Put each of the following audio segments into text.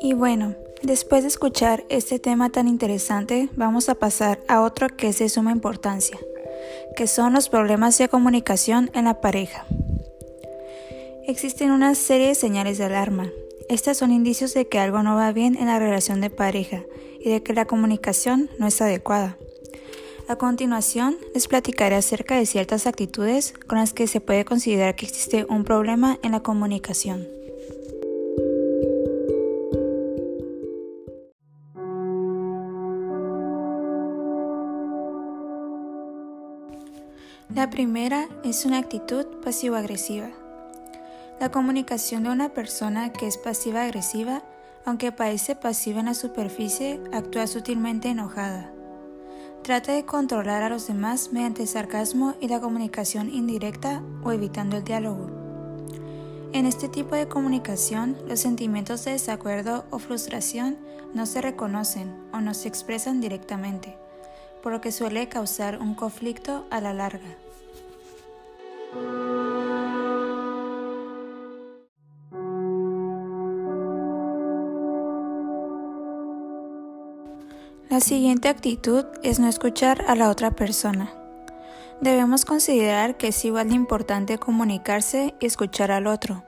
Y bueno, después de escuchar este tema tan interesante, vamos a pasar a otro que es de suma importancia, que son los problemas de comunicación en la pareja. Existen una serie de señales de alarma. Estas son indicios de que algo no va bien en la relación de pareja y de que la comunicación no es adecuada. A continuación, les platicaré acerca de ciertas actitudes con las que se puede considerar que existe un problema en la comunicación. La primera es una actitud pasivo-agresiva. La comunicación de una persona que es pasiva-agresiva, aunque parece pasiva en la superficie, actúa sutilmente enojada. Trata de controlar a los demás mediante sarcasmo y la comunicación indirecta o evitando el diálogo. En este tipo de comunicación, los sentimientos de desacuerdo o frustración no se reconocen o no se expresan directamente, por lo que suele causar un conflicto a la larga. La siguiente actitud es no escuchar a la otra persona. Debemos considerar que es igual de importante comunicarse y escuchar al otro.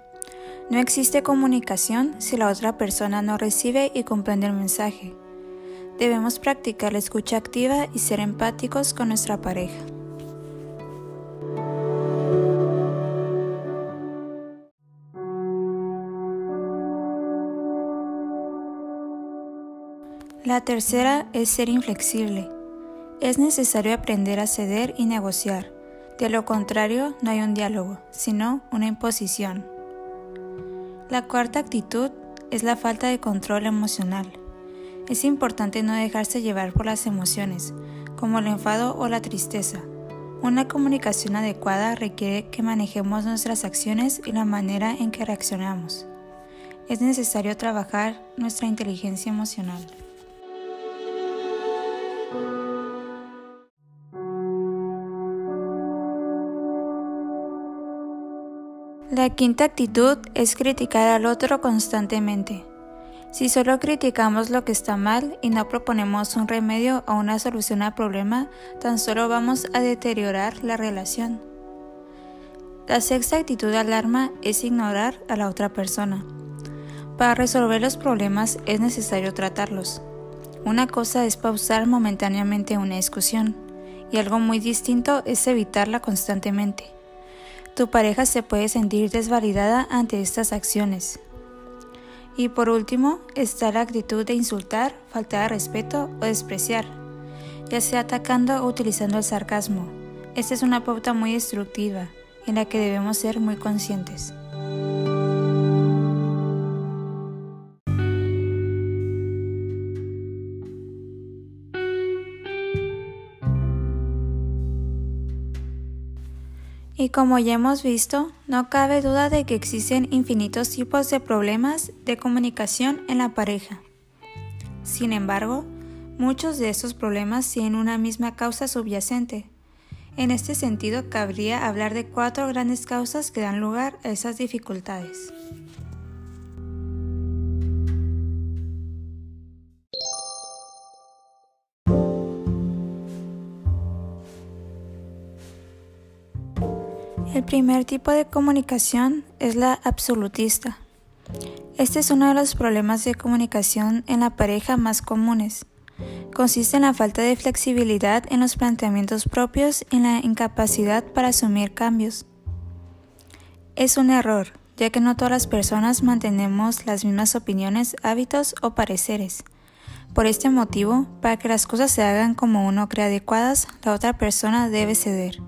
No existe comunicación si la otra persona no recibe y comprende el mensaje. Debemos practicar la escucha activa y ser empáticos con nuestra pareja. La tercera es ser inflexible. Es necesario aprender a ceder y negociar. De lo contrario, no hay un diálogo, sino una imposición. La cuarta actitud es la falta de control emocional. Es importante no dejarse llevar por las emociones, como el enfado o la tristeza. Una comunicación adecuada requiere que manejemos nuestras acciones y la manera en que reaccionamos. Es necesario trabajar nuestra inteligencia emocional. La quinta actitud es criticar al otro constantemente. Si solo criticamos lo que está mal y no proponemos un remedio o una solución al problema, tan solo vamos a deteriorar la relación. La sexta actitud de alarma es ignorar a la otra persona. Para resolver los problemas es necesario tratarlos. Una cosa es pausar momentáneamente una discusión y algo muy distinto es evitarla constantemente. Tu pareja se puede sentir desvalidada ante estas acciones. Y por último, está la actitud de insultar, faltar de respeto o despreciar, ya sea atacando o utilizando el sarcasmo. Esta es una pauta muy destructiva en la que debemos ser muy conscientes. Y como ya hemos visto, no cabe duda de que existen infinitos tipos de problemas de comunicación en la pareja. Sin embargo, muchos de estos problemas tienen una misma causa subyacente. En este sentido, cabría hablar de cuatro grandes causas que dan lugar a esas dificultades. El primer tipo de comunicación es la absolutista. Este es uno de los problemas de comunicación en la pareja más comunes. Consiste en la falta de flexibilidad en los planteamientos propios y en la incapacidad para asumir cambios. Es un error, ya que no todas las personas mantenemos las mismas opiniones, hábitos o pareceres. Por este motivo, para que las cosas se hagan como uno cree adecuadas, la otra persona debe ceder.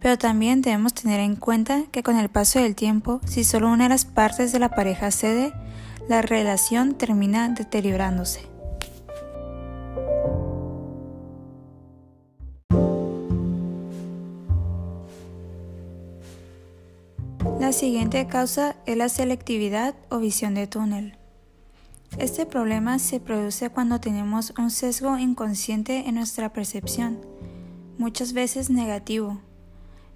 Pero también debemos tener en cuenta que con el paso del tiempo, si solo una de las partes de la pareja cede, la relación termina deteriorándose. La siguiente causa es la selectividad o visión de túnel. Este problema se produce cuando tenemos un sesgo inconsciente en nuestra percepción, muchas veces negativo,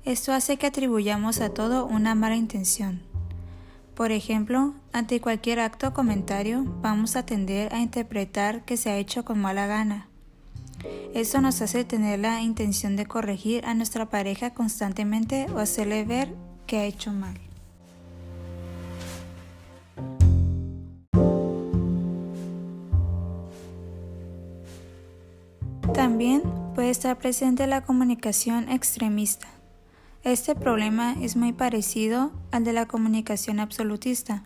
esto hace que atribuyamos a todo una mala intención. Por ejemplo, ante cualquier acto o comentario vamos a tender a interpretar que se ha hecho con mala gana. Esto nos hace tener la intención de corregir a nuestra pareja constantemente o hacerle ver que ha hecho mal. También puede estar presente la comunicación extremista. Este problema es muy parecido al de la comunicación absolutista,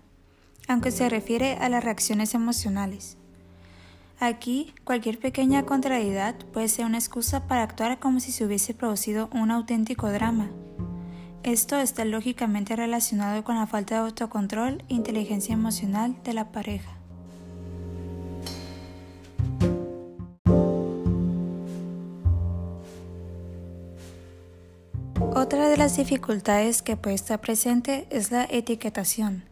aunque se refiere a las reacciones emocionales. Aquí, cualquier pequeña contrariedad puede ser una excusa para actuar como si se hubiese producido un auténtico drama. Esto está lógicamente relacionado con la falta de autocontrol e inteligencia emocional de la pareja. Otra de las dificultades que puede estar presente es la etiquetación.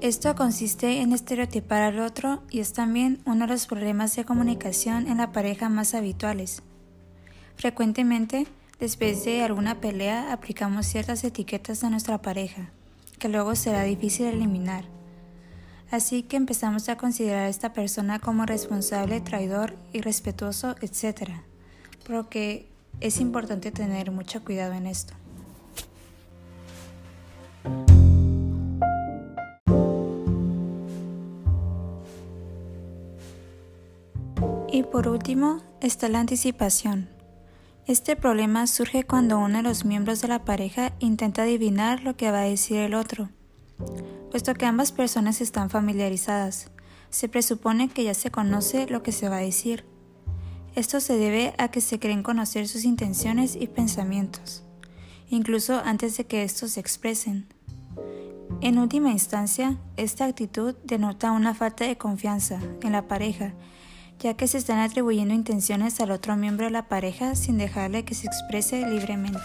Esto consiste en estereotipar al otro y es también uno de los problemas de comunicación en la pareja más habituales. Frecuentemente, después de alguna pelea, aplicamos ciertas etiquetas a nuestra pareja, que luego será difícil eliminar. Así que empezamos a considerar a esta persona como responsable, traidor, irrespetuoso, etc. Porque es importante tener mucho cuidado en esto. Y por último está la anticipación. Este problema surge cuando uno de los miembros de la pareja intenta adivinar lo que va a decir el otro. Puesto que ambas personas están familiarizadas, se presupone que ya se conoce lo que se va a decir. Esto se debe a que se creen conocer sus intenciones y pensamientos, incluso antes de que estos se expresen. En última instancia, esta actitud denota una falta de confianza en la pareja, ya que se están atribuyendo intenciones al otro miembro de la pareja sin dejarle que se exprese libremente.